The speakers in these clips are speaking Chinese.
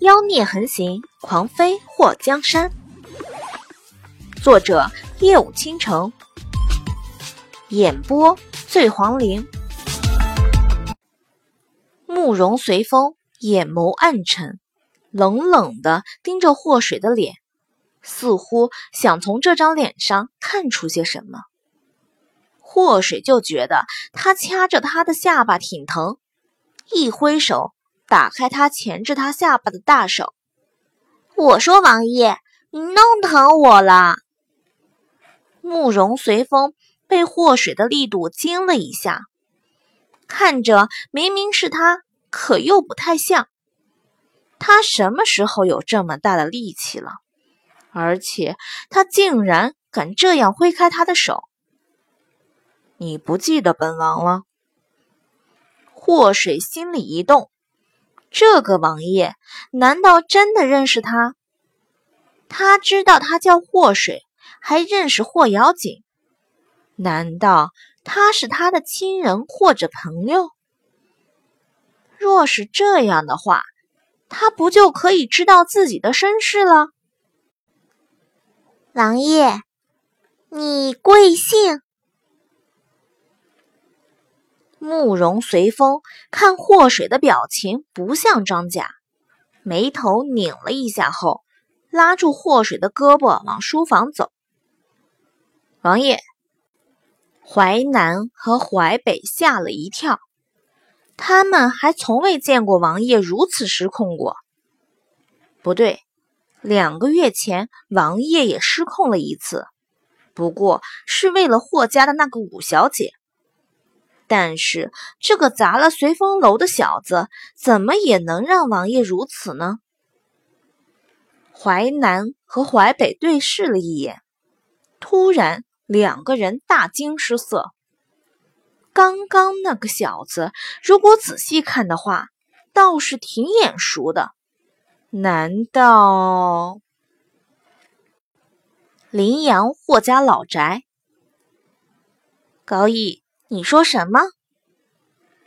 妖孽横行，狂飞祸江山。作者：夜舞倾城，演播：醉黄林。慕容随风眼眸暗沉，冷冷的盯着祸水的脸，似乎想从这张脸上看出些什么。祸水就觉得他掐着他的下巴挺疼，一挥手。打开他钳制他下巴的大手，我说：“王爷，你弄疼我了。”慕容随风被祸水的力度惊了一下，看着明明是他，可又不太像。他什么时候有这么大的力气了？而且他竟然敢这样挥开他的手？你不记得本王了？祸水心里一动。这个王爷难道真的认识他？他知道他叫祸水，还认识霍瑶锦，难道他是他的亲人或者朋友？若是这样的话，他不就可以知道自己的身世了？王爷，你贵姓？慕容随风看祸水的表情不像张甲，眉头拧了一下后，拉住祸水的胳膊往书房走。王爷，淮南和淮北吓了一跳，他们还从未见过王爷如此失控过。不对，两个月前王爷也失控了一次，不过是为了霍家的那个五小姐。但是这个砸了随风楼的小子，怎么也能让王爷如此呢？淮南和淮北对视了一眼，突然两个人大惊失色。刚刚那个小子，如果仔细看的话，倒是挺眼熟的。难道林阳霍家老宅？高义。你说什么？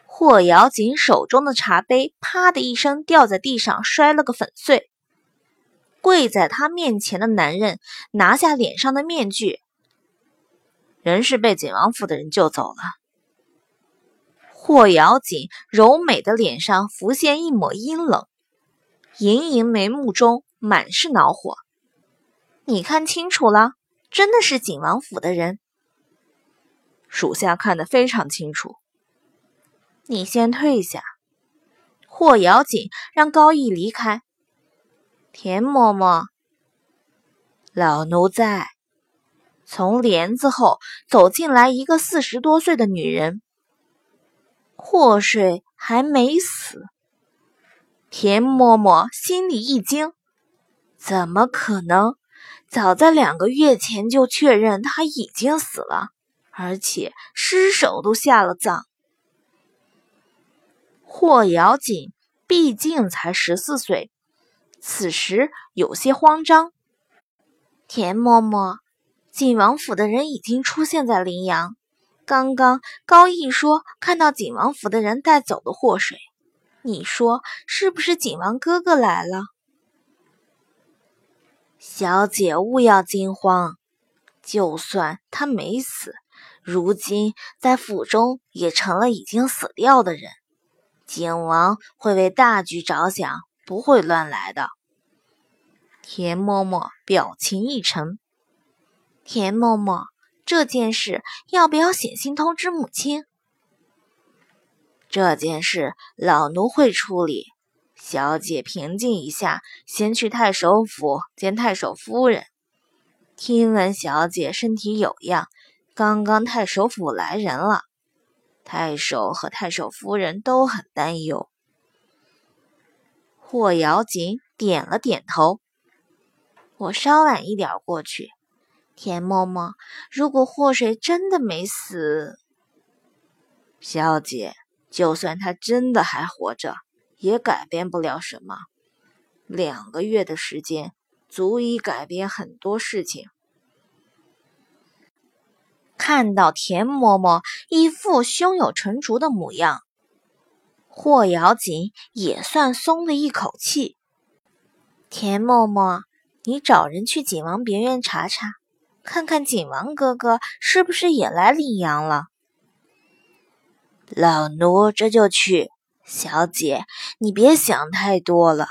霍瑶锦手中的茶杯啪的一声掉在地上，摔了个粉碎。跪在他面前的男人拿下脸上的面具，人是被景王府的人救走了。霍瑶锦柔美的脸上浮现一抹阴冷，盈盈眉目中满是恼火。你看清楚了，真的是景王府的人。属下看得非常清楚。你先退下。霍瑶锦让高义离开。田嬷嬷，老奴在。从帘子后走进来一个四十多岁的女人。祸水还没死。田嬷嬷心里一惊，怎么可能？早在两个月前就确认他已经死了。而且尸首都下了葬。霍瑶锦毕竟才十四岁，此时有些慌张。田嬷嬷，景王府的人已经出现在临阳。刚刚高义说看到景王府的人带走了祸水，你说是不是景王哥哥来了？小姐勿要惊慌，就算他没死。如今在府中也成了已经死掉的人，景王会为大局着想，不会乱来的。田嬷嬷表情一沉。田嬷嬷，这件事要不要写信通知母亲？这件事老奴会处理。小姐平静一下，先去太守府见太守夫人。听闻小姐身体有恙。刚刚太守府来人了，太守和太守夫人都很担忧。霍瑶锦点了点头，我稍晚一点过去。田嬷嬷，如果祸水真的没死，小姐，就算他真的还活着，也改变不了什么。两个月的时间，足以改变很多事情。看到田嬷嬷一副胸有成竹的模样，霍瑶锦也算松了一口气。田嬷嬷，你找人去景王别院查查，看看景王哥哥是不是也来领羊了。老奴这就去。小姐，你别想太多了。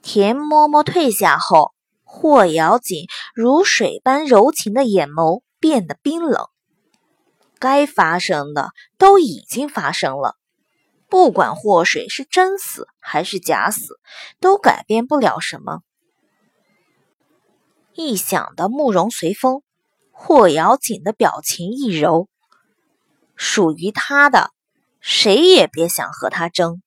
田嬷嬷退下后，霍瑶锦如水般柔情的眼眸变得冰冷。该发生的都已经发生了，不管祸水是真死还是假死，都改变不了什么。一想到慕容随风，霍瑶锦的表情一柔，属于他的。谁也别想和他争。